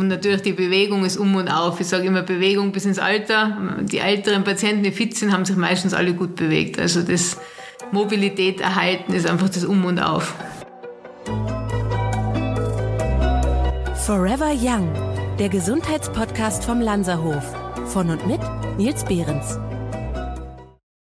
Und natürlich die Bewegung ist um und auf. Ich sage immer Bewegung bis ins Alter. Die älteren Patienten, die fit sind, haben sich meistens alle gut bewegt. Also das Mobilität erhalten ist einfach das Um und Auf. Forever Young, der Gesundheitspodcast vom Lanzerhof. Von und mit Nils Behrens.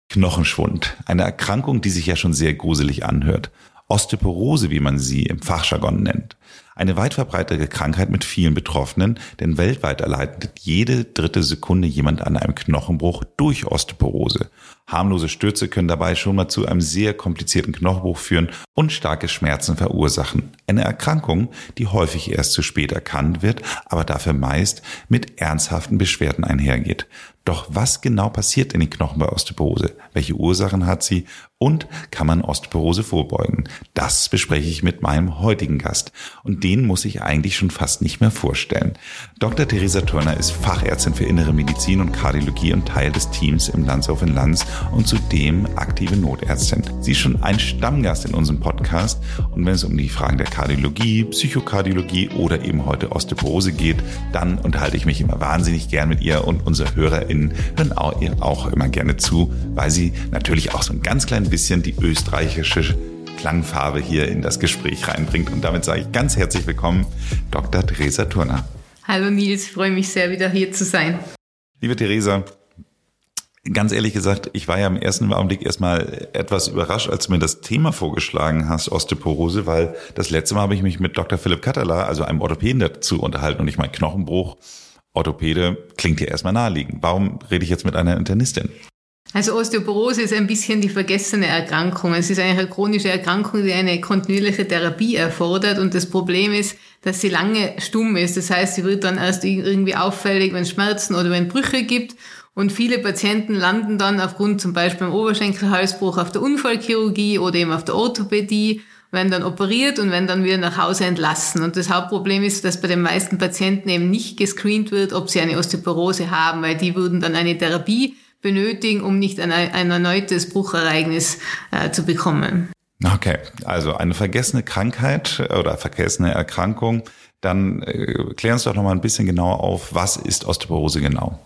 Knochenschwund, eine Erkrankung, die sich ja schon sehr gruselig anhört. Osteoporose, wie man sie im Fachjargon nennt. Eine weit verbreitete Krankheit mit vielen Betroffenen, denn weltweit erleidet jede dritte Sekunde jemand an einem Knochenbruch durch Osteoporose. Harmlose Stürze können dabei schon mal zu einem sehr komplizierten Knochenbruch führen und starke Schmerzen verursachen. Eine Erkrankung, die häufig erst zu spät erkannt wird, aber dafür meist mit ernsthaften Beschwerden einhergeht. Doch was genau passiert in den Knochen bei Osteoporose? Welche Ursachen hat sie? Und kann man Osteoporose vorbeugen? Das bespreche ich mit meinem heutigen Gast. Und den muss ich eigentlich schon fast nicht mehr vorstellen. Dr. Theresa Turner ist Fachärztin für Innere Medizin und Kardiologie und Teil des Teams im Landshof in Lanz und zudem aktive Notärztin. Sie ist schon ein Stammgast in unserem Podcast. Und wenn es um die Fragen der Kardiologie, Psychokardiologie oder eben heute Osteoporose geht, dann unterhalte ich mich immer wahnsinnig gern mit ihr und unsere HörerInnen hören auch, ihr auch immer gerne zu, weil sie natürlich auch so ein ganz klein bisschen die österreichische Klangfarbe hier in das Gespräch reinbringt. Und damit sage ich ganz herzlich willkommen, Dr. Theresa Turner. Hallo Nils, ich freue mich sehr, wieder hier zu sein. Liebe Theresa, ganz ehrlich gesagt, ich war ja im ersten Augenblick erstmal etwas überrascht, als du mir das Thema vorgeschlagen hast, Osteoporose, weil das letzte Mal habe ich mich mit Dr. Philipp Katterla, also einem Orthopäden dazu unterhalten und ich meine Knochenbruch, Orthopäde klingt ja erstmal naheliegend. Warum rede ich jetzt mit einer Internistin? Also Osteoporose ist ein bisschen die vergessene Erkrankung. Es ist eine chronische Erkrankung, die eine kontinuierliche Therapie erfordert. Und das Problem ist, dass sie lange stumm ist. Das heißt, sie wird dann erst irgendwie auffällig, wenn es Schmerzen oder wenn Brüche gibt. Und viele Patienten landen dann aufgrund zum Beispiel beim Oberschenkelhalsbruch auf der Unfallchirurgie oder eben auf der Orthopädie, werden dann operiert und werden dann wieder nach Hause entlassen. Und das Hauptproblem ist, dass bei den meisten Patienten eben nicht gescreent wird, ob sie eine Osteoporose haben, weil die würden dann eine Therapie benötigen, um nicht ein, ein erneutes Bruchereignis äh, zu bekommen. Okay, also eine vergessene Krankheit oder vergessene Erkrankung. Dann äh, klären uns doch noch mal ein bisschen genauer auf, was ist Osteoporose genau?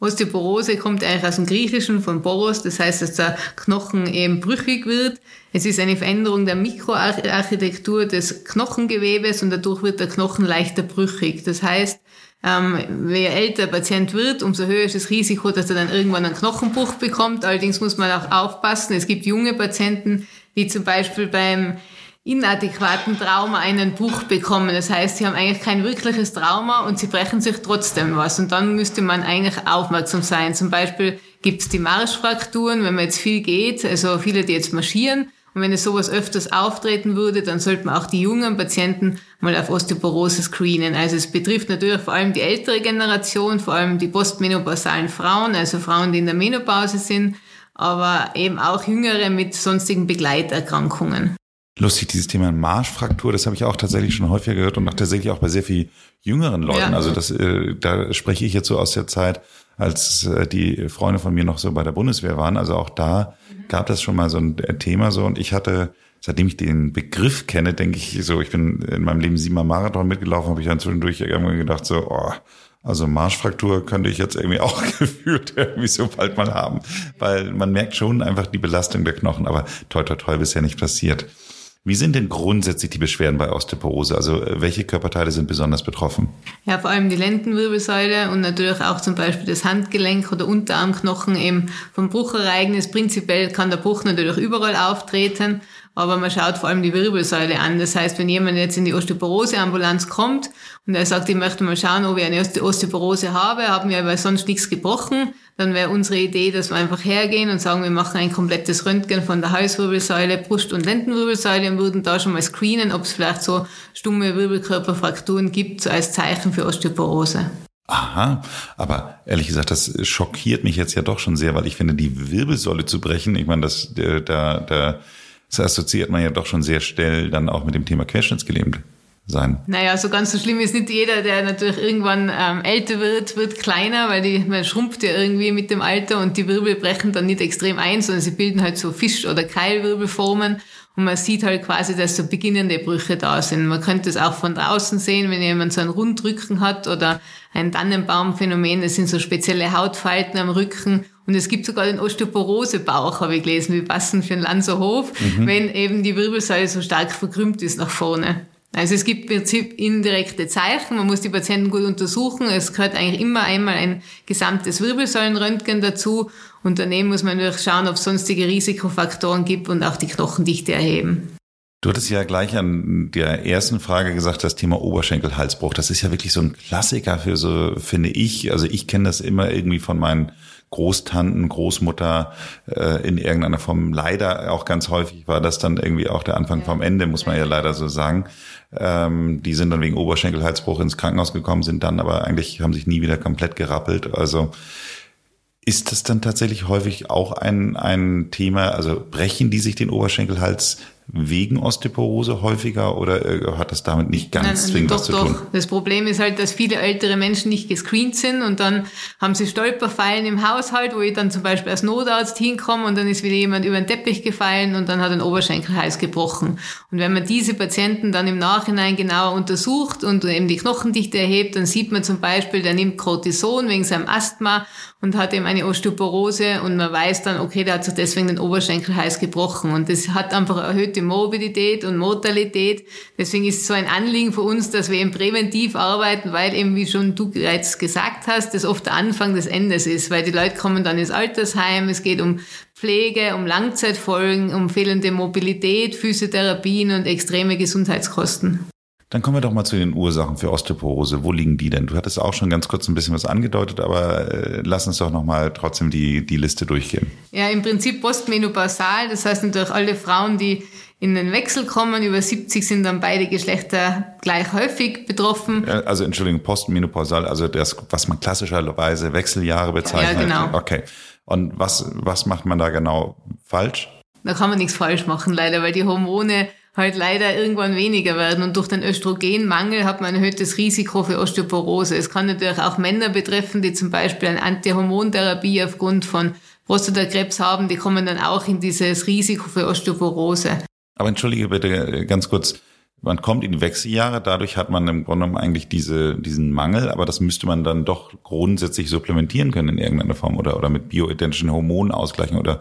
Osteoporose kommt eigentlich aus dem Griechischen von Boros, das heißt, dass der Knochen eben brüchig wird. Es ist eine Veränderung der Mikroarchitektur des Knochengewebes und dadurch wird der Knochen leichter brüchig. Das heißt, ähm, je älter der Patient wird, umso höher ist das Risiko, dass er dann irgendwann einen Knochenbruch bekommt. Allerdings muss man auch aufpassen. Es gibt junge Patienten, die zum Beispiel beim inadäquaten Trauma einen Bruch bekommen. Das heißt, sie haben eigentlich kein wirkliches Trauma und sie brechen sich trotzdem was. Und dann müsste man eigentlich aufmerksam sein. Zum Beispiel gibt es die Marschfrakturen, wenn man jetzt viel geht, also viele, die jetzt marschieren und wenn es sowas öfters auftreten würde, dann sollte man auch die jungen Patienten mal auf Osteoporose screenen. Also es betrifft natürlich vor allem die ältere Generation, vor allem die postmenopausalen Frauen, also Frauen, die in der Menopause sind, aber eben auch Jüngere mit sonstigen Begleiterkrankungen. Lustig, dieses Thema Marschfraktur, das habe ich auch tatsächlich schon häufiger gehört und auch tatsächlich auch bei sehr viel jüngeren Leuten. Ja. Also das, äh, da spreche ich jetzt so aus der Zeit, als äh, die Freunde von mir noch so bei der Bundeswehr waren. Also auch da gab das schon mal so ein äh, Thema so und ich hatte, seitdem ich den Begriff kenne, denke ich so, ich bin in meinem Leben siebenmal Marathon mitgelaufen, habe ich dann zwischendurch irgendwann gedacht so, oh, also Marschfraktur könnte ich jetzt irgendwie auch gefühlt irgendwie so bald mal haben, weil man merkt schon einfach die Belastung der Knochen, aber toi toi toi bisher nicht passiert. Wie sind denn grundsätzlich die Beschwerden bei Osteoporose? Also äh, welche Körperteile sind besonders betroffen? Ja, vor allem die Lendenwirbelsäule und natürlich auch zum Beispiel das Handgelenk oder Unterarmknochen eben vom Bruchereignis. Prinzipiell kann der Bruch natürlich überall auftreten, aber man schaut vor allem die Wirbelsäule an. Das heißt, wenn jemand jetzt in die Osteoporose-Ambulanz kommt und er sagt, ich möchte mal schauen, ob ich eine Osteoporose habe, haben wir aber sonst nichts gebrochen, dann wäre unsere Idee, dass wir einfach hergehen und sagen, wir machen ein komplettes Röntgen von der Halswirbelsäule, Brust- und Lendenwirbelsäule und würden da schon mal screenen, ob es vielleicht so stumme Wirbelkörperfrakturen gibt, so als Zeichen für Osteoporose. Aha, aber ehrlich gesagt, das schockiert mich jetzt ja doch schon sehr, weil ich finde, die Wirbelsäule zu brechen, ich meine, das, da, da, das assoziiert man ja doch schon sehr schnell dann auch mit dem Thema Querschnittsgelähmt sein. Naja, so ganz so schlimm ist nicht jeder, der natürlich irgendwann ähm, älter wird, wird kleiner, weil die, man schrumpft ja irgendwie mit dem Alter und die Wirbel brechen dann nicht extrem ein, sondern sie bilden halt so Fisch- oder Keilwirbelformen und man sieht halt quasi, dass so beginnende Brüche da sind. Man könnte es auch von draußen sehen, wenn jemand so einen Rundrücken hat oder ein Tannenbaumphänomen, das sind so spezielle Hautfalten am Rücken und es gibt sogar den Osteoporosebauch, habe ich gelesen, wie passend für einen Lanzerhof, mhm. wenn eben die Wirbelsäule so stark verkrümmt ist nach vorne. Also es gibt im Prinzip indirekte Zeichen, man muss die Patienten gut untersuchen. Es gehört eigentlich immer einmal ein gesamtes Wirbelsäulenröntgen dazu und daneben muss man natürlich schauen, ob es sonstige Risikofaktoren gibt und auch die Knochendichte erheben. Du hattest ja gleich an der ersten Frage gesagt, das Thema Oberschenkelhalsbruch. Das ist ja wirklich so ein Klassiker für so, finde ich. Also ich kenne das immer irgendwie von meinen Großtanten, Großmutter äh, in irgendeiner Form. Leider auch ganz häufig war das dann irgendwie auch der Anfang vom Ende, muss man ja leider so sagen. Ähm, die sind dann wegen Oberschenkelhalsbruch ins Krankenhaus gekommen, sind dann aber eigentlich, haben sich nie wieder komplett gerappelt. Also ist das dann tatsächlich häufig auch ein, ein Thema, also brechen die sich den Oberschenkelhals wegen Osteoporose häufiger oder äh, hat das damit nicht ganz Nein, zwingend doch, was zu tun? Doch. Das Problem ist halt, dass viele ältere Menschen nicht gescreent sind und dann haben sie Stolperfallen im Haushalt, wo ich dann zum Beispiel als Notarzt hinkomme und dann ist wieder jemand über den Teppich gefallen und dann hat ein Oberschenkelhals gebrochen. Und wenn man diese Patienten dann im Nachhinein genauer untersucht und eben die Knochendichte erhebt, dann sieht man zum Beispiel, der nimmt Cortison wegen seinem Asthma und hat eben eine Osteoporose und man weiß dann, okay, der hat sich deswegen den Oberschenkelhals gebrochen und das hat einfach erhöhte Morbidität und Mortalität. Deswegen ist es so ein Anliegen für uns, dass wir eben präventiv arbeiten, weil eben, wie schon du bereits gesagt hast, das oft der Anfang des Endes ist, weil die Leute kommen dann ins Altersheim, es geht um Pflege, um Langzeitfolgen, um fehlende Mobilität, Physiotherapien und extreme Gesundheitskosten. Dann kommen wir doch mal zu den Ursachen für Osteoporose. Wo liegen die denn? Du hattest auch schon ganz kurz ein bisschen was angedeutet, aber äh, lass uns doch noch mal trotzdem die, die Liste durchgehen. Ja, im Prinzip postmenopausal. Das heißt natürlich alle Frauen, die in den Wechsel kommen, über 70 sind dann beide Geschlechter gleich häufig betroffen. Also Entschuldigung, postmenopausal, also das, was man klassischerweise Wechseljahre bezeichnet. Ja, genau. Okay. Und was, was macht man da genau falsch? Da kann man nichts falsch machen, leider, weil die Hormone halt leider irgendwann weniger werden. Und durch den Östrogenmangel hat man ein erhöhtes Risiko für Osteoporose. Es kann natürlich auch Männer betreffen, die zum Beispiel eine Antihormontherapie aufgrund von Prostatakrebs haben, die kommen dann auch in dieses Risiko für Osteoporose. Aber entschuldige bitte ganz kurz, man kommt in die Wechseljahre, dadurch hat man im Grunde genommen eigentlich diese, diesen Mangel, aber das müsste man dann doch grundsätzlich supplementieren können in irgendeiner Form oder, oder mit bioidentischen Hormonen ausgleichen oder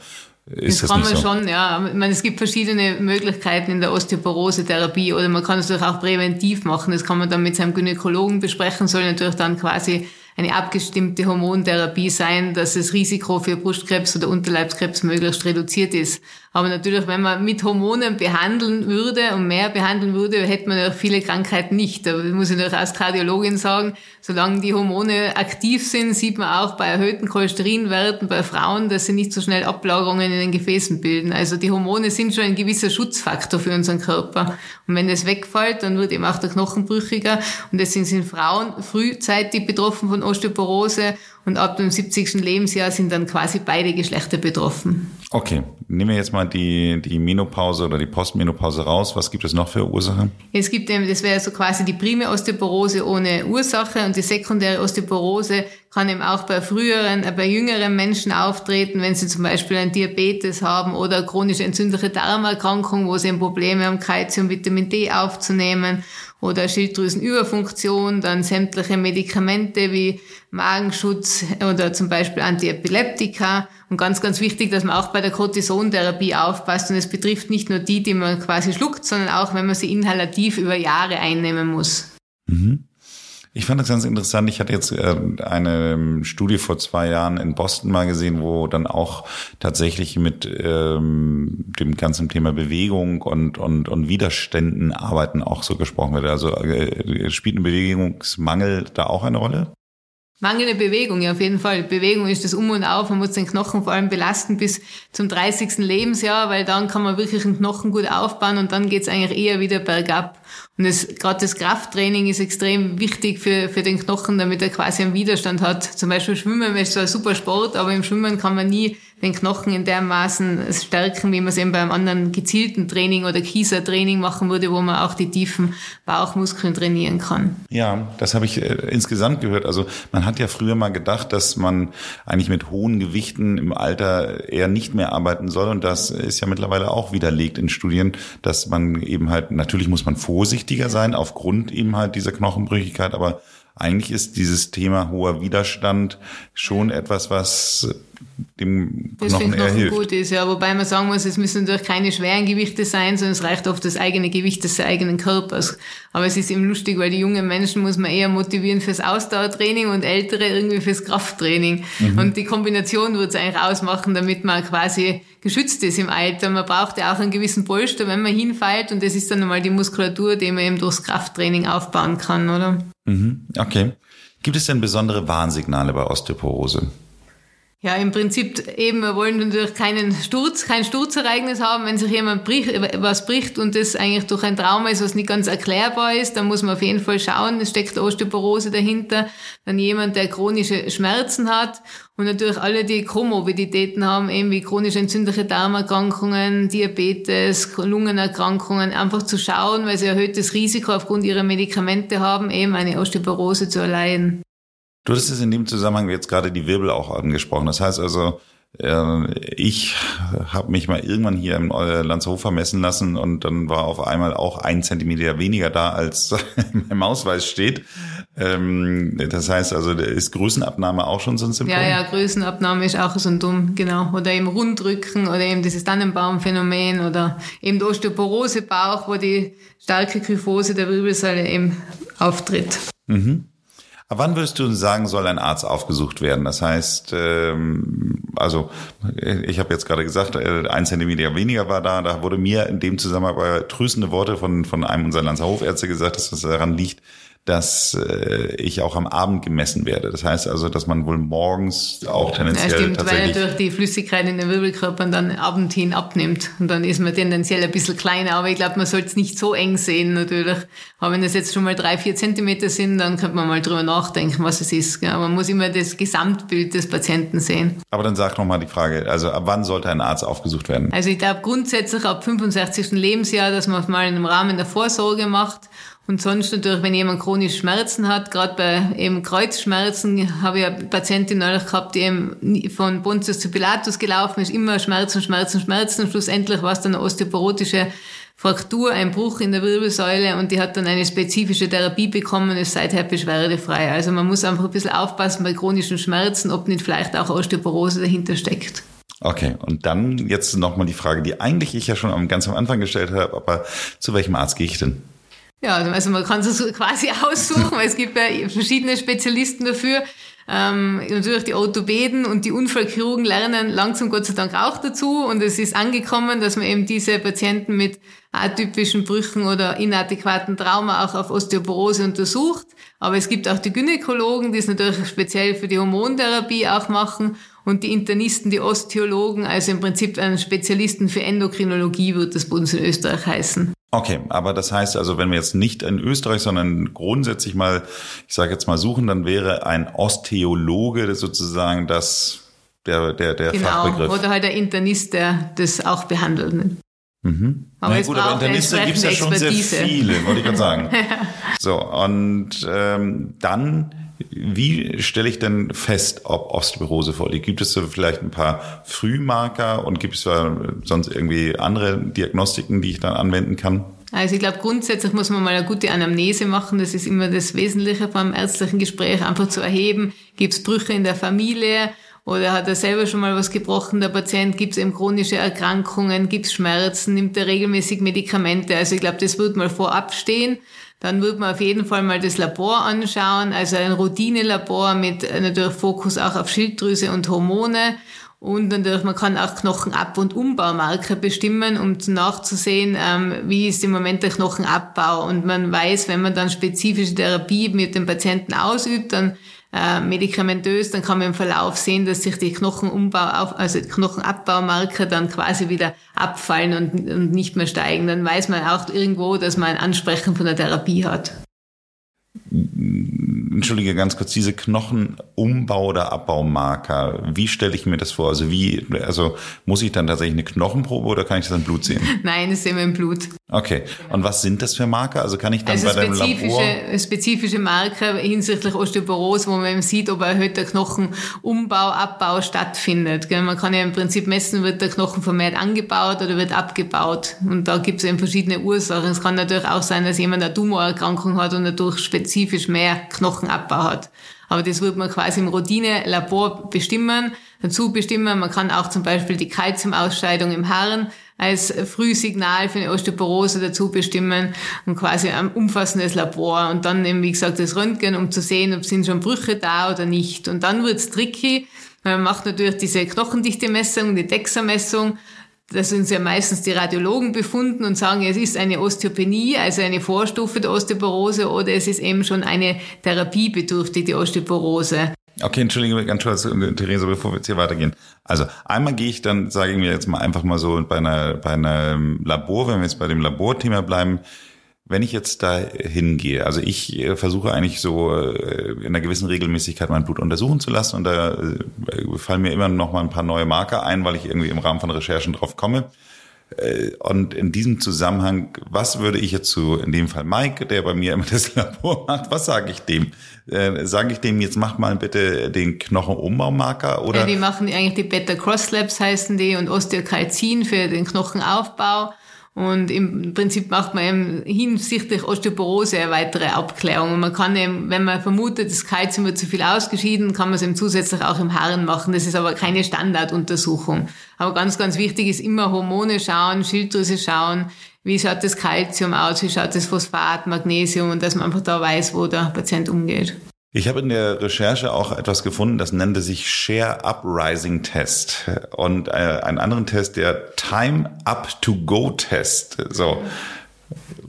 ist das, das kann man so? schon, ja. Ich meine, es gibt verschiedene Möglichkeiten in der Osteoporose-Therapie oder man kann es natürlich auch präventiv machen. Das kann man dann mit seinem Gynäkologen besprechen, soll natürlich dann quasi eine abgestimmte Hormontherapie sein, dass das Risiko für Brustkrebs oder Unterleibskrebs möglichst reduziert ist. Aber natürlich, wenn man mit Hormonen behandeln würde und mehr behandeln würde, hätte man ja viele Krankheiten nicht. Da muss ich natürlich als Kardiologin sagen, solange die Hormone aktiv sind, sieht man auch bei erhöhten Cholesterinwerten bei Frauen, dass sie nicht so schnell Ablagerungen in den Gefäßen bilden. Also die Hormone sind schon ein gewisser Schutzfaktor für unseren Körper. Und wenn das wegfällt, dann wird eben auch der Knochen brüchiger. Und deswegen sind Frauen frühzeitig betroffen von Osteoporose und ab dem 70. Lebensjahr sind dann quasi beide Geschlechter betroffen. Okay, nehmen wir jetzt mal die, die Menopause oder die Postmenopause raus. Was gibt es noch für Ursachen? Es gibt eben, das wäre so quasi die prime Osteoporose ohne Ursache und die sekundäre Osteoporose kann eben auch bei früheren, äh, bei jüngeren Menschen auftreten, wenn sie zum Beispiel ein Diabetes haben oder chronische entzündliche Darmerkrankung, wo sie ein Probleme haben, Kalzium, Vitamin D aufzunehmen oder Schilddrüsenüberfunktion, dann sämtliche Medikamente wie Magenschutz oder zum Beispiel Antiepileptika. Und ganz, ganz wichtig, dass man auch bei der Cortisontherapie aufpasst. Und es betrifft nicht nur die, die man quasi schluckt, sondern auch, wenn man sie inhalativ über Jahre einnehmen muss. Mhm. Ich fand das ganz interessant. Ich hatte jetzt äh, eine Studie vor zwei Jahren in Boston mal gesehen, wo dann auch tatsächlich mit ähm, dem ganzen Thema Bewegung und, und, und Widerständen arbeiten auch so gesprochen wird. Also äh, spielt ein Bewegungsmangel da auch eine Rolle? Mangelnde Bewegung, ja, auf jeden Fall. Bewegung ist das Um und Auf. Man muss den Knochen vor allem belasten bis zum 30. Lebensjahr, weil dann kann man wirklich den Knochen gut aufbauen und dann geht's eigentlich eher wieder bergab. Und das, gerade das Krafttraining ist extrem wichtig für, für den Knochen, damit er quasi einen Widerstand hat. Zum Beispiel Schwimmen ist zwar ein super Sport, aber im Schwimmen kann man nie den Knochen in dermaßen stärken, wie man es eben beim anderen gezielten Training oder Kiesertraining machen würde, wo man auch die tiefen Bauchmuskeln trainieren kann. Ja, das habe ich äh, insgesamt gehört. Also man hat ja früher mal gedacht, dass man eigentlich mit hohen Gewichten im Alter eher nicht mehr arbeiten soll. Und das ist ja mittlerweile auch widerlegt in Studien, dass man eben halt, natürlich muss man vorsichtiger sein aufgrund eben halt dieser Knochenbrüchigkeit, aber eigentlich ist dieses Thema hoher Widerstand schon etwas, was dem das Knochen eher hilft. gut ist, ja. Wobei man sagen muss, es müssen natürlich keine schweren Gewichte sein, sondern es reicht oft das eigene Gewicht des eigenen Körpers. Aber es ist eben lustig, weil die jungen Menschen muss man eher motivieren fürs Ausdauertraining und ältere irgendwie fürs Krafttraining. Mhm. Und die Kombination wird es eigentlich ausmachen, damit man quasi geschützt ist im Alter. Man braucht ja auch einen gewissen Polster, wenn man hinfällt und das ist dann nochmal die Muskulatur, die man eben durchs Krafttraining aufbauen kann, oder? Mhm. Okay. Gibt es denn besondere Warnsignale bei Osteoporose? Ja, im Prinzip eben, wir wollen natürlich keinen Sturz, kein Sturzereignis haben. Wenn sich jemand bricht, was bricht und das eigentlich durch ein Trauma ist, was nicht ganz erklärbar ist, dann muss man auf jeden Fall schauen, es steckt Osteoporose dahinter. Dann jemand, der chronische Schmerzen hat und natürlich alle, die Komorbiditäten haben, eben wie chronisch entzündliche Darmerkrankungen, Diabetes, Lungenerkrankungen, einfach zu schauen, weil sie erhöhtes Risiko aufgrund ihrer Medikamente haben, eben eine Osteoporose zu erleiden. Du hast es in dem Zusammenhang jetzt gerade die Wirbel auch angesprochen. Das heißt also, äh, ich habe mich mal irgendwann hier im äh, Landshofer messen lassen und dann war auf einmal auch ein Zentimeter weniger da, als im Ausweis steht. Ähm, das heißt also, ist Größenabnahme auch schon so ein Symptom? Ja, ja, Größenabnahme ist auch so ein Dumm, genau. Oder eben Rundrücken oder eben dieses Tannenbaumphänomen oder eben der Osteoporosebauch, wo die starke Kyphose der Wirbelsäule eben auftritt. Mhm. Aber wann würdest du sagen, soll ein Arzt aufgesucht werden? Das heißt, ähm, also ich habe jetzt gerade gesagt, äh, ein Zentimeter weniger war da. Da wurde mir in dem Zusammenhang tröstende Worte von, von einem unserer Lanzer Hofärzte gesagt, dass das daran liegt, dass äh, ich auch am Abend gemessen werde. Das heißt also, dass man wohl morgens auch tendenziell ja, stimmt, tatsächlich... weil natürlich die Flüssigkeit in den Wirbelkörpern dann abend hin abnimmt und dann ist man tendenziell ein bisschen kleiner, aber ich glaube, man sollte es nicht so eng sehen natürlich. Aber wenn es jetzt schon mal drei, vier Zentimeter sind, dann könnte man mal drüber nachdenken, was es ist. Ja, man muss immer das Gesamtbild des Patienten sehen. Aber dann sag nochmal die Frage, also ab wann sollte ein Arzt aufgesucht werden? Also ich glaube grundsätzlich ab 65. Lebensjahr, dass man es mal im Rahmen der Vorsorge macht und sonst natürlich, wenn jemand chronisch Schmerzen hat, gerade bei eben Kreuzschmerzen, habe ich eine Patientin neulich gehabt, die eben von Pontius zu Pilatus gelaufen ist, immer Schmerzen, Schmerzen, Schmerzen. Und schlussendlich war es dann eine osteoporotische Fraktur, ein Bruch in der Wirbelsäule und die hat dann eine spezifische Therapie bekommen und ist seither beschwerdefrei. Also man muss einfach ein bisschen aufpassen bei chronischen Schmerzen, ob nicht vielleicht auch Osteoporose dahinter steckt. Okay, und dann jetzt nochmal die Frage, die eigentlich ich ja schon ganz am Anfang gestellt habe, aber zu welchem Arzt gehe ich denn? Ja, also man kann es quasi aussuchen, weil es gibt ja verschiedene Spezialisten dafür. Ähm, natürlich die Orthopäden und die Unfallchirurgen lernen langsam Gott sei Dank auch dazu und es ist angekommen, dass man eben diese Patienten mit atypischen Brüchen oder inadäquaten Trauma auch auf Osteoporose untersucht. Aber es gibt auch die Gynäkologen, die es natürlich speziell für die Hormontherapie auch machen und die Internisten, die Osteologen, also im Prinzip einen Spezialisten für Endokrinologie wird das bei uns in Österreich heißen. Okay, aber das heißt also, wenn wir jetzt nicht in Österreich, sondern grundsätzlich mal, ich sage jetzt mal suchen, dann wäre ein Osteologe sozusagen das der der der genau, Fachbegriff. Oder halt der Internist, der das auch behandelt. Mhm. Aber Na gut, aber Internisten gibt es ja schon sehr viele, wollte ich gerade sagen. so, und ähm, dann wie stelle ich denn fest, ob Osteoporose vorliegt? Gibt es so vielleicht ein paar Frühmarker und gibt es sonst irgendwie andere Diagnostiken, die ich dann anwenden kann? Also ich glaube, grundsätzlich muss man mal eine gute Anamnese machen. Das ist immer das Wesentliche beim ärztlichen Gespräch, einfach zu erheben, gibt es Brüche in der Familie oder hat er selber schon mal was gebrochen, der Patient, gibt es eben chronische Erkrankungen, gibt es Schmerzen, nimmt er regelmäßig Medikamente. Also ich glaube, das wird mal vorab stehen. Dann wird man auf jeden Fall mal das Labor anschauen, also ein Routine-Labor mit äh, natürlich Fokus auch auf Schilddrüse und Hormone. Und natürlich, man kann auch Knochenab- und Umbaumarker bestimmen, um nachzusehen, ähm, wie ist im Moment der Knochenabbau. Und man weiß, wenn man dann spezifische Therapie mit dem Patienten ausübt, dann äh, medikamentös, dann kann man im Verlauf sehen, dass sich die Knochenumbau, also Knochenabbaumarker dann quasi wieder abfallen und, und nicht mehr steigen. Dann weiß man auch irgendwo, dass man ein Ansprechen von der Therapie hat. Entschuldige ganz kurz, diese Knochen Umbau- oder Abbaumarker? Wie stelle ich mir das vor? Also wie, also muss ich dann tatsächlich eine Knochenprobe oder kann ich das im Blut sehen? Nein, das sehen wir im Blut. Okay. Und was sind das für Marker? Also kann ich dann also bei deinem spezifische, Labor spezifische Marker hinsichtlich Osteoporose, wo man eben sieht, ob erhöhter Knochenumbau, Abbau stattfindet. Man kann ja im Prinzip messen, wird der Knochen vermehrt angebaut oder wird abgebaut. Und da gibt es eben verschiedene Ursachen. Es kann natürlich auch sein, dass jemand eine Tumorerkrankung hat und dadurch spezifisch mehr Knochenabbau hat. Aber das wird man quasi im Routine-Labor bestimmen, dazu bestimmen. Man kann auch zum Beispiel die Kalziumausscheidung im Harn als Frühsignal für eine Osteoporose dazu bestimmen und quasi ein umfassendes Labor und dann eben, wie gesagt, das Röntgen, um zu sehen, ob sind schon Brüche da oder nicht. Und dann wird's tricky. Man macht natürlich diese Knochendichte-Messung, die DEXA-Messung das sind ja meistens die Radiologen befunden und sagen, es ist eine Osteopenie, also eine Vorstufe der Osteoporose, oder es ist eben schon eine therapiebedürftige Osteoporose. Okay, entschuldige, ganz kurz, Theresa, bevor wir jetzt hier weitergehen. Also einmal gehe ich dann, sage ich mir jetzt mal einfach mal so bei einer bei einem Labor, wenn wir jetzt bei dem Laborthema bleiben, wenn ich jetzt da hingehe, also ich äh, versuche eigentlich so äh, in einer gewissen Regelmäßigkeit mein Blut untersuchen zu lassen und da äh, fallen mir immer noch mal ein paar neue Marker ein, weil ich irgendwie im Rahmen von Recherchen drauf komme. Und in diesem Zusammenhang, was würde ich jetzt zu, in dem Fall Mike, der bei mir immer das Labor macht, was sage ich dem? Äh, sage ich dem, jetzt mach mal bitte den Knochenumbaumarker oder? Ja, die machen eigentlich die Beta-Cross-Labs heißen die und Osteokalzin für den Knochenaufbau. Und im Prinzip macht man eben hinsichtlich Osteoporose eine weitere Abklärung. Und man kann eben, wenn man vermutet, das Kalzium wird zu viel ausgeschieden, kann man es eben zusätzlich auch im Haaren machen. Das ist aber keine Standarduntersuchung. Aber ganz, ganz wichtig ist immer Hormone schauen, Schilddrüse schauen, wie schaut das Kalzium aus, wie schaut das Phosphat, Magnesium und dass man einfach da weiß, wo der Patient umgeht. Ich habe in der Recherche auch etwas gefunden, das nannte sich Share Uprising Test und äh, einen anderen Test, der Time Up to Go Test. So.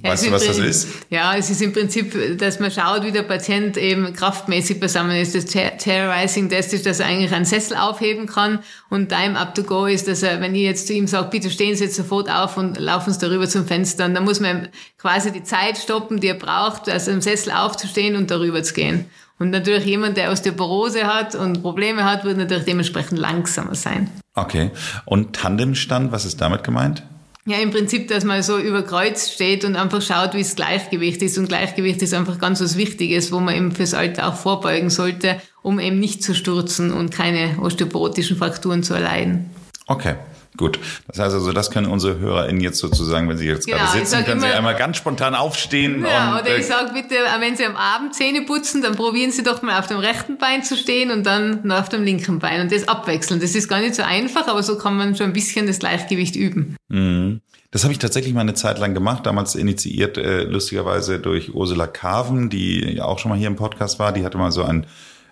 Weißt du, was das ist? Ja, es ist im Prinzip, dass man schaut, wie der Patient eben kraftmäßig beisammen ist. Das Terrorizing Test ist, dass er eigentlich einen Sessel aufheben kann und Time Up to Go ist, dass er, wenn ich jetzt zu ihm sage, bitte stehen Sie jetzt sofort auf und laufen Sie darüber zum Fenster, und dann muss man quasi die Zeit stoppen, die er braucht, also im Sessel aufzustehen und darüber zu gehen. Und natürlich jemand, der Osteoporose hat und Probleme hat, wird natürlich dementsprechend langsamer sein. Okay. Und Tandemstand, was ist damit gemeint? Ja, im Prinzip, dass man so über Kreuz steht und einfach schaut, wie das Gleichgewicht ist. Und Gleichgewicht ist einfach ganz was Wichtiges, wo man eben fürs Alter auch vorbeugen sollte, um eben nicht zu stürzen und keine osteoporotischen Frakturen zu erleiden. Okay. Gut, das heißt also, das können unsere HörerInnen jetzt sozusagen, wenn sie jetzt genau, gerade sitzen, können immer, sie einmal ganz spontan aufstehen. Ja, und, oder ich äh, sage bitte, wenn sie am Abend Zähne putzen, dann probieren sie doch mal auf dem rechten Bein zu stehen und dann auf dem linken Bein und das abwechseln. Das ist gar nicht so einfach, aber so kann man schon ein bisschen das Gleichgewicht üben. Mhm. Das habe ich tatsächlich mal eine Zeit lang gemacht, damals initiiert äh, lustigerweise durch Ursula Carven, die ja auch schon mal hier im Podcast war. Die hatte mal so ein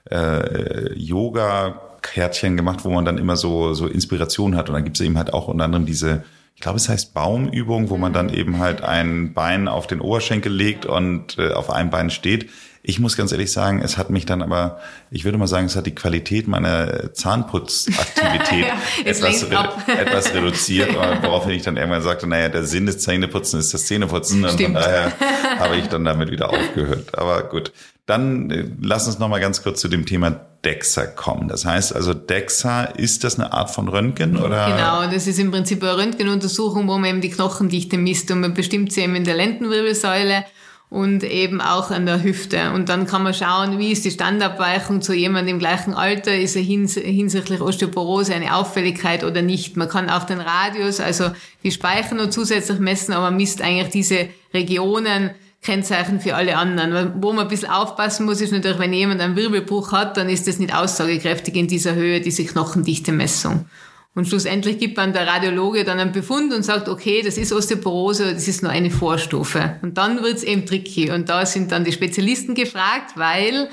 äh, Yoga Kärtchen gemacht, wo man dann immer so, so Inspiration hat. Und dann gibt es eben halt auch unter anderem diese, ich glaube, es heißt Baumübung, wo man dann eben halt ein Bein auf den Oberschenkel legt und äh, auf einem Bein steht. Ich muss ganz ehrlich sagen, es hat mich dann aber, ich würde mal sagen, es hat die Qualität meiner Zahnputzaktivität ja, etwas, re etwas reduziert, woraufhin ich dann irgendwann sagte, naja, der Sinn des Zähneputzen ist das Zähneputzen und von daher habe ich dann damit wieder aufgehört. Aber gut, dann äh, lass uns noch mal ganz kurz zu dem Thema DEXA kommen. Das heißt also, DEXA, ist das eine Art von Röntgen oder? Genau, das ist im Prinzip eine Röntgenuntersuchung, wo man eben die Knochendichte misst und man bestimmt sie eben in der Lendenwirbelsäule und eben auch an der Hüfte. Und dann kann man schauen, wie ist die Standabweichung zu jemandem im gleichen Alter, ist er hins hinsichtlich Osteoporose eine Auffälligkeit oder nicht. Man kann auch den Radius, also die Speicher nur zusätzlich messen, aber man misst eigentlich diese Regionen, Kennzeichen für alle anderen. Wo man ein bisschen aufpassen muss, ist natürlich, wenn jemand einen Wirbelbruch hat, dann ist das nicht aussagekräftig in dieser Höhe, diese knochendichte Messung. Und schlussendlich gibt man der Radiologe dann einen Befund und sagt, okay, das ist Osteoporose, das ist nur eine Vorstufe. Und dann wird's eben tricky. Und da sind dann die Spezialisten gefragt, weil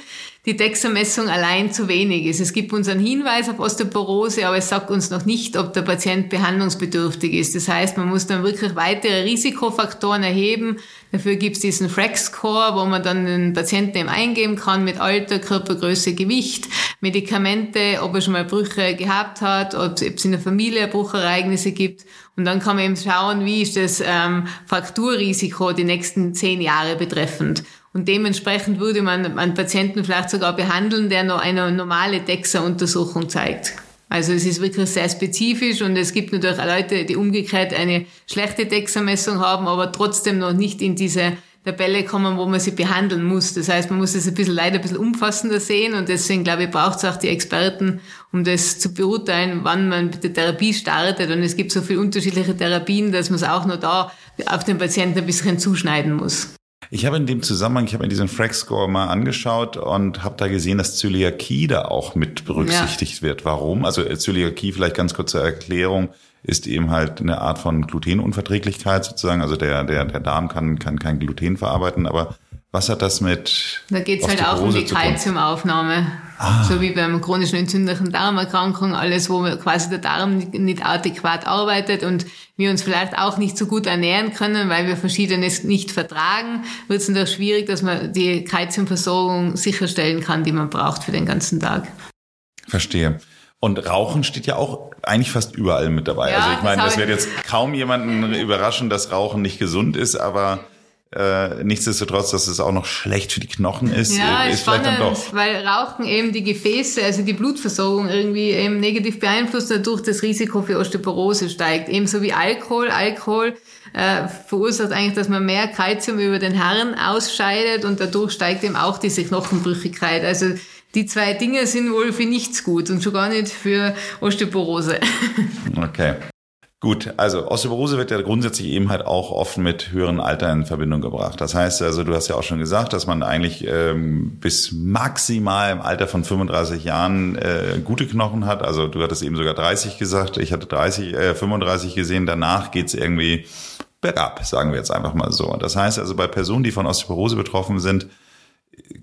die DEXA-Messung allein zu wenig ist. Es gibt uns einen Hinweis auf Osteoporose, aber es sagt uns noch nicht, ob der Patient behandlungsbedürftig ist. Das heißt, man muss dann wirklich weitere Risikofaktoren erheben. Dafür gibt es diesen FRAX-Score, wo man dann den Patienten eben eingeben kann mit Alter, Körpergröße, Gewicht, Medikamente, ob er schon mal Brüche gehabt hat, ob es in der Familie Bruchereignisse gibt. Und dann kann man eben schauen, wie ist das ähm, Frakturrisiko die nächsten zehn Jahre betreffend. Und dementsprechend würde man einen Patienten vielleicht sogar behandeln, der noch eine normale DEXA-Untersuchung zeigt. Also es ist wirklich sehr spezifisch und es gibt natürlich auch Leute, die umgekehrt eine schlechte DEXA-Messung haben, aber trotzdem noch nicht in diese Tabelle kommen, wo man sie behandeln muss. Das heißt, man muss es ein bisschen leider ein bisschen umfassender sehen und deswegen glaube ich, braucht es auch die Experten, um das zu beurteilen, wann man mit der Therapie startet. Und es gibt so viele unterschiedliche Therapien, dass man es auch nur da auf den Patienten ein bisschen zuschneiden muss. Ich habe in dem Zusammenhang, ich habe mir diesen Frack-Score mal angeschaut und habe da gesehen, dass Zöliakie da auch mit berücksichtigt ja. wird. Warum? Also äh, Zöliakie, vielleicht ganz kurz zur Erklärung, ist eben halt eine Art von Glutenunverträglichkeit sozusagen. Also der, der, der Darm kann, kann kein Gluten verarbeiten, aber was hat das mit Da geht es halt auch um die Kalziumaufnahme. Ah. So wie beim chronischen entzündlichen Darmerkrankung, alles, wo quasi der Darm nicht adäquat arbeitet und wir uns vielleicht auch nicht so gut ernähren können, weil wir verschiedenes nicht vertragen, wird es natürlich schwierig, dass man die Kalziumversorgung sicherstellen kann, die man braucht für den ganzen Tag. Verstehe. Und Rauchen steht ja auch eigentlich fast überall mit dabei. Ja, also ich meine, das, das wird jetzt kaum jemanden überraschen, dass Rauchen nicht gesund ist, aber äh, nichtsdestotrotz, dass es auch noch schlecht für die Knochen ist, ja, ist, ist spannend, vielleicht dann doch. Weil Rauchen eben die Gefäße, also die Blutversorgung irgendwie eben negativ beeinflusst, dadurch das Risiko für Osteoporose steigt. Ebenso wie Alkohol. Alkohol äh, verursacht eigentlich, dass man mehr Kalzium über den Herren ausscheidet und dadurch steigt eben auch diese Knochenbrüchigkeit. Also die zwei Dinge sind wohl für nichts gut und schon gar nicht für Osteoporose. Okay. Gut, also Osteoporose wird ja grundsätzlich eben halt auch oft mit höheren Alter in Verbindung gebracht. Das heißt also, du hast ja auch schon gesagt, dass man eigentlich ähm, bis maximal im Alter von 35 Jahren äh, gute Knochen hat. Also du hattest eben sogar 30 gesagt, ich hatte 30, äh, 35 gesehen. Danach geht's irgendwie bergab, sagen wir jetzt einfach mal so. Das heißt also, bei Personen, die von Osteoporose betroffen sind,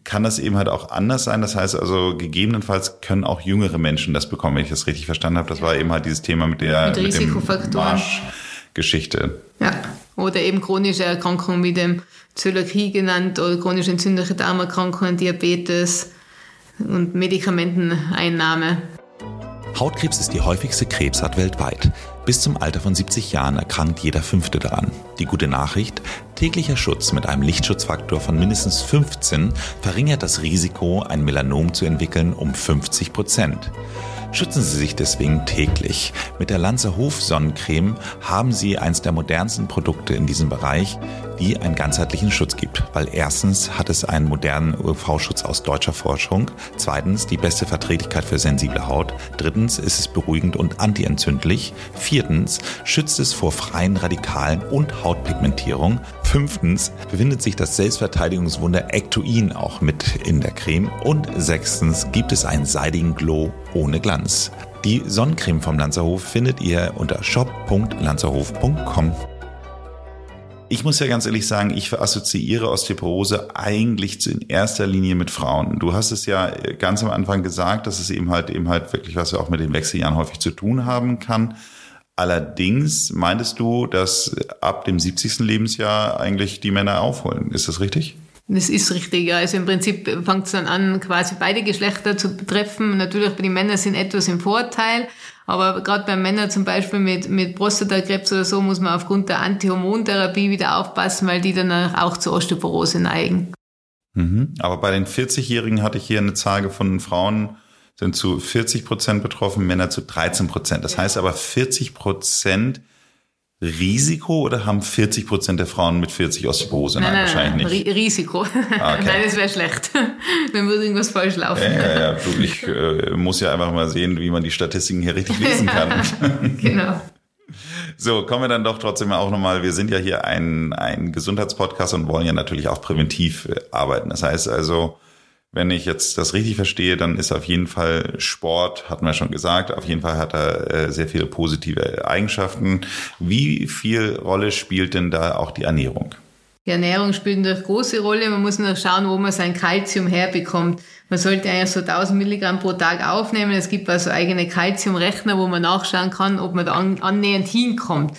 kann das eben halt auch anders sein. Das heißt also, gegebenenfalls können auch jüngere Menschen das bekommen, wenn ich das richtig verstanden habe. Das war eben halt dieses Thema mit der mit, mit Marschgeschichte. Ja, oder eben chronische Erkrankungen wie dem Zöliakie genannt oder chronisch entzündliche Darmerkrankungen, Diabetes und Medikamenteneinnahme. Hautkrebs ist die häufigste Krebsart weltweit. Bis zum Alter von 70 Jahren erkrankt jeder Fünfte daran. Die gute Nachricht, täglicher Schutz mit einem Lichtschutzfaktor von mindestens 15 verringert das Risiko, ein Melanom zu entwickeln, um 50 Prozent. Schützen Sie sich deswegen täglich. Mit der Lanzer Hof Sonnencreme haben Sie eines der modernsten Produkte in diesem Bereich, die einen ganzheitlichen Schutz gibt. Weil erstens hat es einen modernen UV-Schutz aus deutscher Forschung, zweitens die beste Verträglichkeit für sensible Haut, drittens ist es beruhigend und antientzündlich, viertens schützt es vor freien Radikalen und Hautpigmentierung, fünftens befindet sich das Selbstverteidigungswunder Ectoin auch mit in der Creme und sechstens gibt es einen seidigen Glow ohne Glanz. Die Sonnencreme vom Lanzerhof findet ihr unter shop.lanzerhof.com. Ich muss ja ganz ehrlich sagen, ich assoziiere Osteoporose eigentlich in erster Linie mit Frauen. Du hast es ja ganz am Anfang gesagt, dass es eben halt eben halt wirklich was auch mit den Wechseljahren häufig zu tun haben kann. Allerdings meintest du, dass ab dem 70. Lebensjahr eigentlich die Männer aufholen. Ist das richtig? Das ist richtig. Also im Prinzip fängt es dann an, quasi beide Geschlechter zu betreffen. Natürlich bei den Männern sind etwas im Vorteil, aber gerade bei Männern zum Beispiel mit, mit Prostatakrebs oder so muss man aufgrund der Antihormontherapie wieder aufpassen, weil die dann auch zur Osteoporose neigen. Mhm. Aber bei den 40-Jährigen hatte ich hier eine Zahl gefunden, Frauen sind zu 40 Prozent betroffen, Männer zu 13 Prozent. Das heißt aber 40 Prozent Risiko oder haben 40 Prozent der Frauen mit 40 Osteoporose? Nein, nein wahrscheinlich nein, nicht. Risiko. Ah, okay. Nein, das wäre schlecht. Dann würde irgendwas falsch laufen. Ja, ja, ja. Ich äh, muss ja einfach mal sehen, wie man die Statistiken hier richtig lesen kann. genau. So, kommen wir dann doch trotzdem auch nochmal, wir sind ja hier ein, ein Gesundheitspodcast und wollen ja natürlich auch präventiv äh, arbeiten. Das heißt also, wenn ich jetzt das richtig verstehe, dann ist auf jeden Fall Sport, hatten wir schon gesagt, auf jeden Fall hat er äh, sehr viele positive Eigenschaften. Wie viel Rolle spielt denn da auch die Ernährung? Die Ernährung spielt eine große Rolle. Man muss nur schauen, wo man sein Kalzium herbekommt. Man sollte eigentlich so 1000 Milligramm pro Tag aufnehmen. Es gibt also eigene Kalziumrechner, wo man nachschauen kann, ob man da annähernd hinkommt.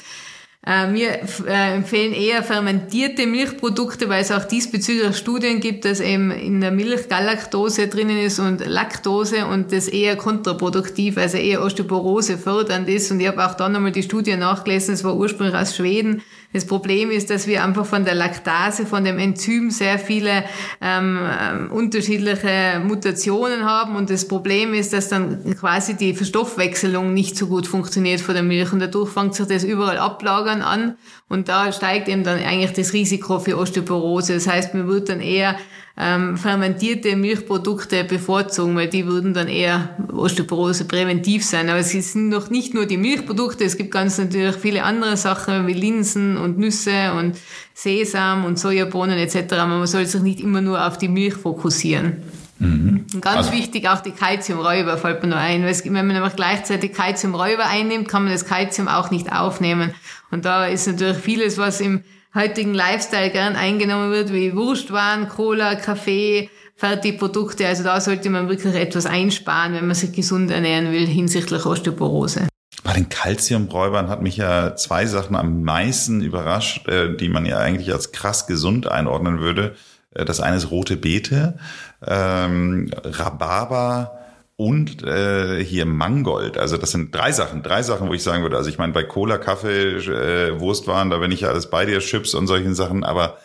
Äh, wir äh, empfehlen eher fermentierte Milchprodukte, weil es auch diesbezüglich Studien gibt, dass eben in der Milch Galaktose drinnen ist und Laktose und das eher kontraproduktiv, also eher Osteoporose fördernd ist. Und ich habe auch da nochmal die Studie nachgelesen, es war ursprünglich aus Schweden, das Problem ist, dass wir einfach von der Laktase, von dem Enzym sehr viele ähm, ähm, unterschiedliche Mutationen haben. Und das Problem ist, dass dann quasi die Verstoffwechselung nicht so gut funktioniert von der Milch. Und dadurch fängt sich das überall ablagern an. Und da steigt eben dann eigentlich das Risiko für Osteoporose. Das heißt, man wird dann eher ähm, fermentierte Milchprodukte bevorzugen, weil die würden dann eher Osteoporose präventiv sein. Aber es sind noch nicht nur die Milchprodukte, es gibt ganz natürlich viele andere Sachen wie Linsen und Nüsse und Sesam und Sojabohnen etc. Man soll sich nicht immer nur auf die Milch fokussieren. Mhm. Und ganz also, wichtig auch die Kalziumräuber fällt mir nur ein. Weil wenn man nämlich gleichzeitig Kalziumräuber einnimmt, kann man das Kalzium auch nicht aufnehmen. Und da ist natürlich vieles, was im heutigen Lifestyle gern eingenommen wird, wie Wurstwaren, Cola, Kaffee, Fertigprodukte. Also da sollte man wirklich etwas einsparen, wenn man sich gesund ernähren will hinsichtlich Osteoporose. Bei den Kalziumräubern hat mich ja zwei Sachen am meisten überrascht, äh, die man ja eigentlich als krass gesund einordnen würde. Äh, das eine ist rote Beete, ähm, Rhabarber, und äh, hier Mangold. Also das sind drei Sachen, drei Sachen, wo ich sagen würde. Also ich meine, bei Cola, Kaffee, äh, Wurstwaren, da bin ich ja alles bei dir, Chips und solchen Sachen, aber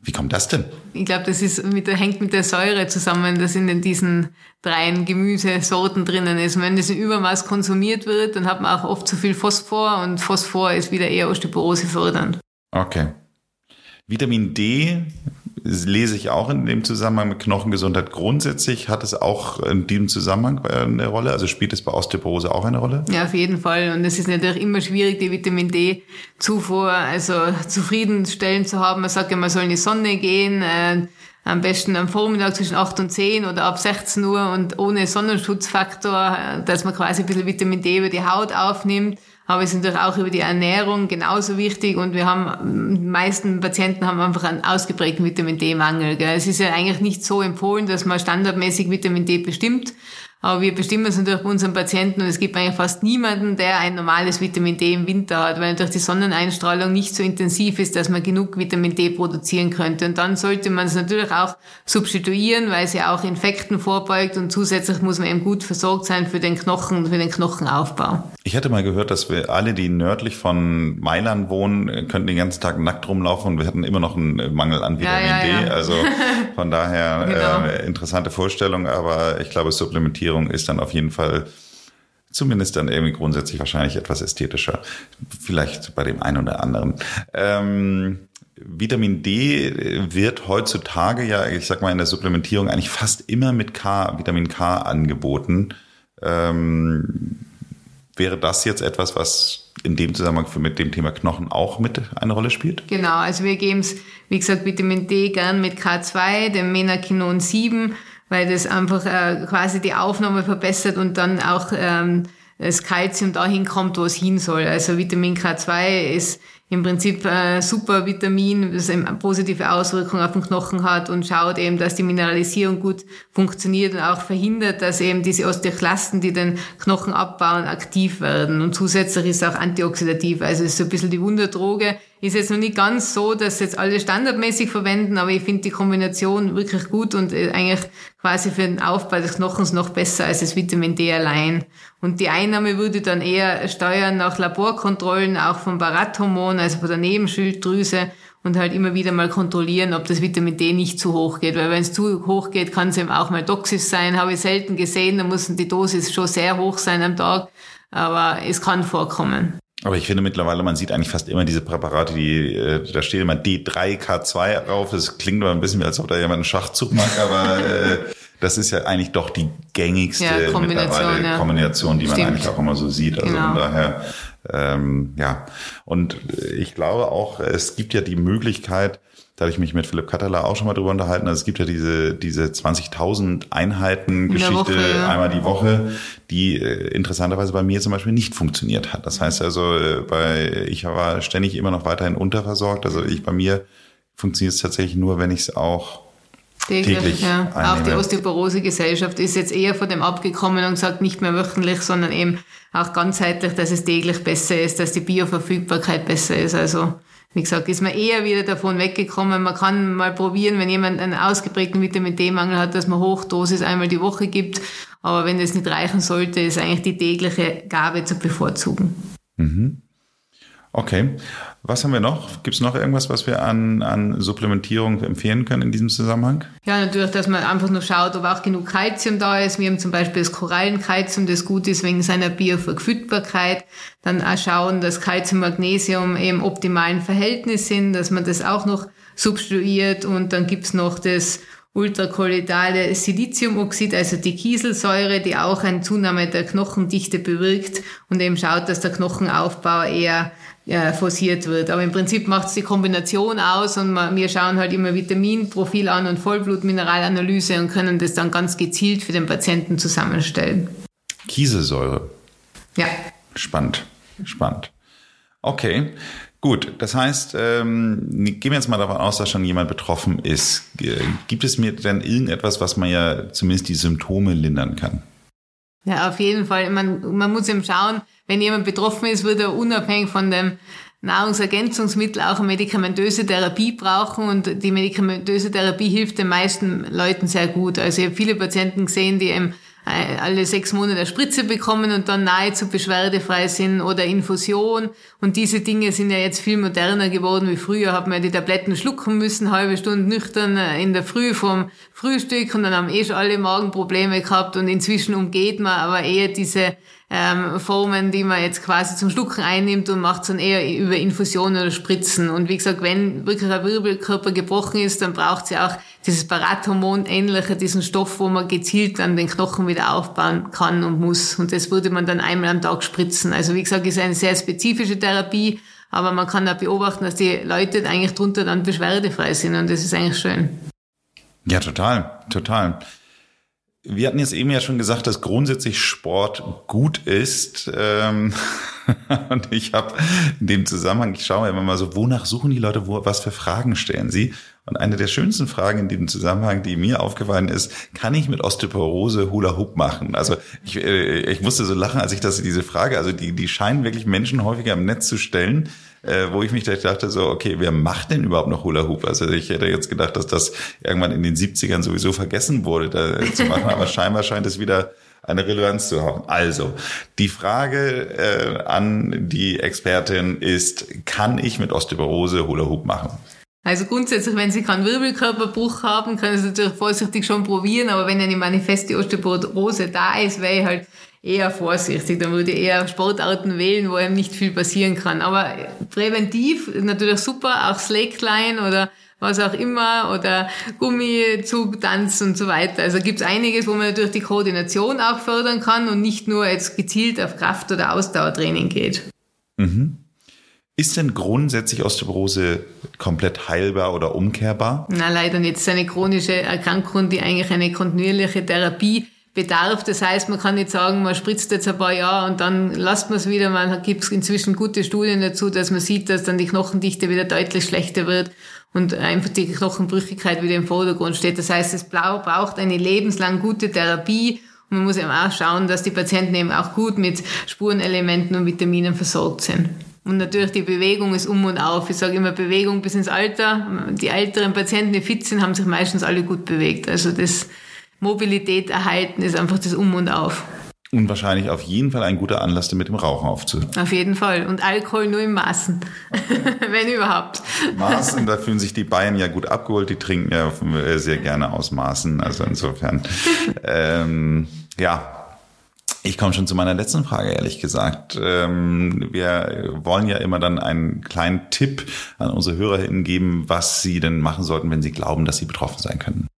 wie kommt das denn? Ich glaube, das ist mit der, hängt mit der Säure zusammen, das in diesen dreien Gemüsesorten drinnen ist. Und wenn das im Übermaß konsumiert wird, dann hat man auch oft zu viel Phosphor und Phosphor ist wieder eher Osteoporose fördernd. Okay. Vitamin D lese ich auch in dem Zusammenhang mit Knochengesundheit. Grundsätzlich hat es auch in diesem Zusammenhang eine Rolle, also spielt es bei Osteoporose auch eine Rolle? Ja, auf jeden Fall. Und es ist natürlich immer schwierig, die Vitamin D-Zufuhr also zufriedenstellend zu haben. Man sagt ja, man soll in die Sonne gehen, äh, am besten am Vormittag zwischen 8 und 10 oder ab 16 Uhr und ohne Sonnenschutzfaktor, äh, dass man quasi ein bisschen Vitamin D über die Haut aufnimmt aber es ist natürlich auch über die Ernährung genauso wichtig und wir haben, die meisten Patienten haben einfach einen ausgeprägten Vitamin D-Mangel. Es ist ja eigentlich nicht so empfohlen, dass man standardmäßig Vitamin D bestimmt, aber wir bestimmen es natürlich bei unseren Patienten und es gibt eigentlich fast niemanden, der ein normales Vitamin D im Winter hat, weil natürlich die Sonneneinstrahlung nicht so intensiv ist, dass man genug Vitamin D produzieren könnte. Und dann sollte man es natürlich auch substituieren, weil es ja auch Infekten vorbeugt und zusätzlich muss man eben gut versorgt sein für den Knochen, für den Knochenaufbau. Ich hatte mal gehört, dass wir alle, die nördlich von Mailand wohnen, könnten den ganzen Tag nackt rumlaufen und wir hätten immer noch einen Mangel an Vitamin ja, ja, D. Ja. Also von daher genau. äh, interessante Vorstellung, aber ich glaube, Supplementierung Orientierung ist dann auf jeden Fall zumindest dann irgendwie grundsätzlich wahrscheinlich etwas ästhetischer. Vielleicht bei dem einen oder anderen. Ähm, Vitamin D wird heutzutage ja, ich sag mal, in der Supplementierung eigentlich fast immer mit K, Vitamin K angeboten. Ähm, wäre das jetzt etwas, was in dem Zusammenhang mit dem Thema Knochen auch mit eine Rolle spielt? Genau, also wir geben es, wie gesagt, Vitamin D gern mit K2, dem Menakinon 7 weil das einfach äh, quasi die Aufnahme verbessert und dann auch ähm, das Kalzium dahin kommt, wo es hin soll. Also Vitamin K2 ist im Prinzip äh, super Vitamin, das eine positive Auswirkungen auf den Knochen hat und schaut eben, dass die Mineralisierung gut funktioniert und auch verhindert, dass eben diese Osteoklasten, die den Knochen abbauen, aktiv werden. Und zusätzlich ist es auch antioxidativ, also ist so ein bisschen die Wunderdroge. Ist jetzt noch nicht ganz so, dass jetzt alle standardmäßig verwenden, aber ich finde die Kombination wirklich gut und äh, eigentlich quasi für den Aufbau des Knochens noch besser als das Vitamin D allein. Und die Einnahme würde dann eher steuern nach Laborkontrollen, auch vom Barathormon, also von der Nebenschilddrüse und halt immer wieder mal kontrollieren, ob das Vitamin D nicht zu hoch geht. Weil wenn es zu hoch geht, kann es eben auch mal toxisch sein. Habe ich selten gesehen, da muss die Dosis schon sehr hoch sein am Tag, aber es kann vorkommen. Aber ich finde mittlerweile, man sieht eigentlich fast immer diese Präparate, die, äh, da steht immer D3K2 drauf. Das klingt aber ein bisschen wie, als ob da jemand einen Schachzug macht, aber äh, das ist ja eigentlich doch die gängigste ja, Kombination, ja. Kombination, die man Stimmt. eigentlich auch immer so sieht. Also genau. von daher, ähm, ja. Und ich glaube auch, es gibt ja die Möglichkeit, da habe ich mich mit Philipp Katterler auch schon mal drüber unterhalten. Also es gibt ja diese, diese 20.000 Einheiten Geschichte Woche, ja. einmal die Woche, die äh, interessanterweise bei mir zum Beispiel nicht funktioniert hat. Das heißt also, äh, bei, ich war ständig immer noch weiterhin unterversorgt. Also ich bei mir funktioniert es tatsächlich nur, wenn ich es auch täglich. täglich ja. Auch die Osteoporose-Gesellschaft ist jetzt eher von dem abgekommen und sagt nicht mehr wöchentlich, sondern eben auch ganzheitlich, dass es täglich besser ist, dass die Bioverfügbarkeit besser ist. Also wie gesagt, ist man eher wieder davon weggekommen. Man kann mal probieren, wenn jemand einen ausgeprägten Vitamin D-Mangel hat, dass man Hochdosis einmal die Woche gibt. Aber wenn das nicht reichen sollte, ist eigentlich die tägliche Gabe zu bevorzugen. Mhm. Okay. Was haben wir noch? Gibt es noch irgendwas, was wir an, an Supplementierung empfehlen können in diesem Zusammenhang? Ja, natürlich, dass man einfach nur schaut, ob auch genug Kalzium da ist. Wir haben zum Beispiel das Korallenkalzium, das gut ist wegen seiner Bioverfügbarkeit. Dann auch schauen, dass Kalzium, Magnesium im optimalen Verhältnis sind, dass man das auch noch substituiert. Und dann gibt's noch das ultrakolloidale Siliziumoxid, also die Kieselsäure, die auch eine Zunahme der Knochendichte bewirkt und eben schaut, dass der Knochenaufbau eher ja, forciert wird. Aber im Prinzip macht es die Kombination aus und wir schauen halt immer Vitaminprofil an und Vollblutmineralanalyse und können das dann ganz gezielt für den Patienten zusammenstellen. Kieselsäure. Ja. Spannend, spannend. Okay, gut. Das heißt, ähm, gehen wir jetzt mal davon aus, dass schon jemand betroffen ist. Gibt es mir denn irgendetwas, was man ja zumindest die Symptome lindern kann? Ja, auf jeden Fall. Man, man muss eben schauen, wenn jemand betroffen ist, wird er unabhängig von dem Nahrungsergänzungsmittel auch eine medikamentöse Therapie brauchen und die medikamentöse Therapie hilft den meisten Leuten sehr gut. Also ich habe viele Patienten gesehen, die eben alle sechs Monate eine Spritze bekommen und dann nahezu beschwerdefrei sind oder Infusion. Und diese Dinge sind ja jetzt viel moderner geworden wie früher. Hat man die Tabletten schlucken müssen, halbe Stunde nüchtern äh, in der Früh vom Frühstück und dann haben eh schon alle Magenprobleme gehabt und inzwischen umgeht man aber eher diese ähm, Formen, die man jetzt quasi zum Schlucken einnimmt und macht es dann eher über Infusionen oder Spritzen. Und wie gesagt, wenn wirklich ein Wirbelkörper gebrochen ist, dann braucht es ja auch dieses Parathormon ähnliche, diesen Stoff, wo man gezielt dann den Knochen wieder aufbauen kann und muss. Und das würde man dann einmal am Tag spritzen. Also wie gesagt, ist eine sehr spezifische Therapie, aber man kann auch beobachten, dass die Leute eigentlich drunter dann beschwerdefrei sind und das ist eigentlich schön. Ja, total, total. Wir hatten jetzt eben ja schon gesagt, dass grundsätzlich Sport gut ist. Ähm, und ich habe in dem Zusammenhang, ich schaue immer mal so, wonach suchen die Leute, wo, was für Fragen stellen sie? Und eine der schönsten Fragen in dem Zusammenhang, die mir aufgefallen ist, kann ich mit Osteoporose Hula Hoop machen? Also ich, äh, ich musste so lachen, als ich das diese Frage, also die, die scheinen wirklich Menschen häufiger im Netz zu stellen äh, wo ich mich dachte so, okay, wer macht denn überhaupt noch Hula Hoop? Also ich hätte jetzt gedacht, dass das irgendwann in den 70ern sowieso vergessen wurde, da zu machen, aber scheinbar scheint es wieder eine Relevanz zu haben. Also, die Frage äh, an die Expertin ist, kann ich mit Osteoporose Hula Hoop machen? Also grundsätzlich, wenn Sie keinen Wirbelkörperbruch haben, können Sie natürlich vorsichtig schon probieren, aber wenn eine manifeste Osteoporose da ist, wäre ich halt eher vorsichtig. Dann würde ich eher Sportarten wählen, wo einem nicht viel passieren kann. Aber präventiv natürlich super, auch Slackline oder was auch immer oder Gummizug, Tanz und so weiter. Also gibt es einiges, wo man natürlich die Koordination auch fördern kann und nicht nur jetzt gezielt auf Kraft- oder Ausdauertraining geht. Mhm. Ist denn grundsätzlich Osteoporose komplett heilbar oder umkehrbar? Na, leider nicht. Es ist eine chronische Erkrankung, die eigentlich eine kontinuierliche Therapie bedarf. Das heißt, man kann nicht sagen, man spritzt jetzt ein paar Jahre und dann lasst man es wieder. Man gibt inzwischen gute Studien dazu, dass man sieht, dass dann die Knochendichte wieder deutlich schlechter wird und einfach die Knochenbrüchigkeit wieder im Vordergrund steht. Das heißt, es braucht eine lebenslang gute Therapie und man muss eben auch schauen, dass die Patienten eben auch gut mit Spurenelementen und Vitaminen versorgt sind. Und natürlich die Bewegung ist um und auf. Ich sage immer Bewegung bis ins Alter. Die älteren Patienten, die fit sind, haben sich meistens alle gut bewegt. Also das Mobilität erhalten ist einfach das Um und Auf. Und wahrscheinlich auf jeden Fall ein guter Anlass, damit dem Rauchen aufzuhören. Auf jeden Fall. Und Alkohol nur im Maßen. Wenn überhaupt. Maßen, da fühlen sich die Bayern ja gut abgeholt. Die trinken ja sehr gerne aus Maßen. Also insofern, ähm, ja. Ich komme schon zu meiner letzten Frage, ehrlich gesagt. Ähm, wir wollen ja immer dann einen kleinen Tipp an unsere HörerInnen geben, was sie denn machen sollten, wenn sie glauben, dass sie betroffen sein können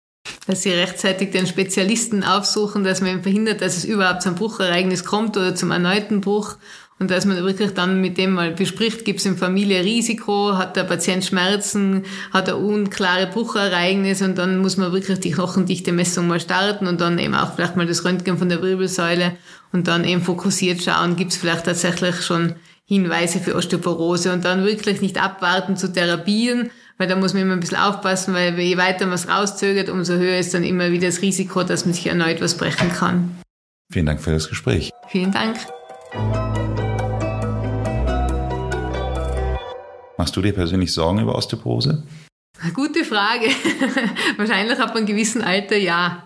dass sie rechtzeitig den Spezialisten aufsuchen, dass man eben verhindert, dass es überhaupt zum Bruchereignis kommt oder zum erneuten Bruch. Und dass man wirklich dann mit dem mal bespricht, gibt es in Familie Risiko, hat der Patient Schmerzen, hat er unklare Bruchereignisse und dann muss man wirklich die knochendichte Messung mal starten und dann eben auch vielleicht mal das Röntgen von der Wirbelsäule und dann eben fokussiert schauen, gibt es vielleicht tatsächlich schon Hinweise für Osteoporose und dann wirklich nicht abwarten zu therapieren, weil da muss man immer ein bisschen aufpassen, weil je weiter man es rauszögert, umso höher ist dann immer wieder das Risiko, dass man sich erneut was brechen kann. Vielen Dank für das Gespräch. Vielen Dank. Machst du dir persönlich Sorgen über Osteoporose? Gute Frage. Wahrscheinlich ab einem gewissen Alter ja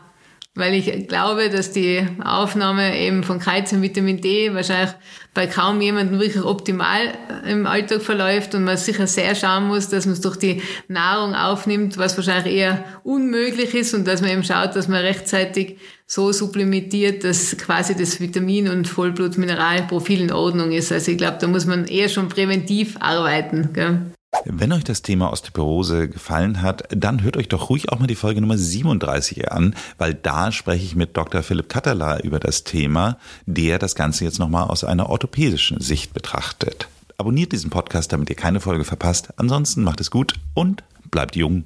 weil ich glaube, dass die Aufnahme eben von Kalzium, Vitamin D wahrscheinlich bei kaum jemandem wirklich optimal im Alltag verläuft und man sicher sehr schauen muss, dass man es durch die Nahrung aufnimmt, was wahrscheinlich eher unmöglich ist und dass man eben schaut, dass man rechtzeitig so supplementiert, dass quasi das Vitamin- und Vollblutmineralprofil in Ordnung ist. Also ich glaube, da muss man eher schon präventiv arbeiten. Gell? Wenn euch das Thema Osteoporose gefallen hat, dann hört euch doch ruhig auch mal die Folge Nummer 37 an, weil da spreche ich mit Dr. Philipp Katterla über das Thema, der das Ganze jetzt nochmal aus einer orthopädischen Sicht betrachtet. Abonniert diesen Podcast, damit ihr keine Folge verpasst. Ansonsten macht es gut und bleibt jung.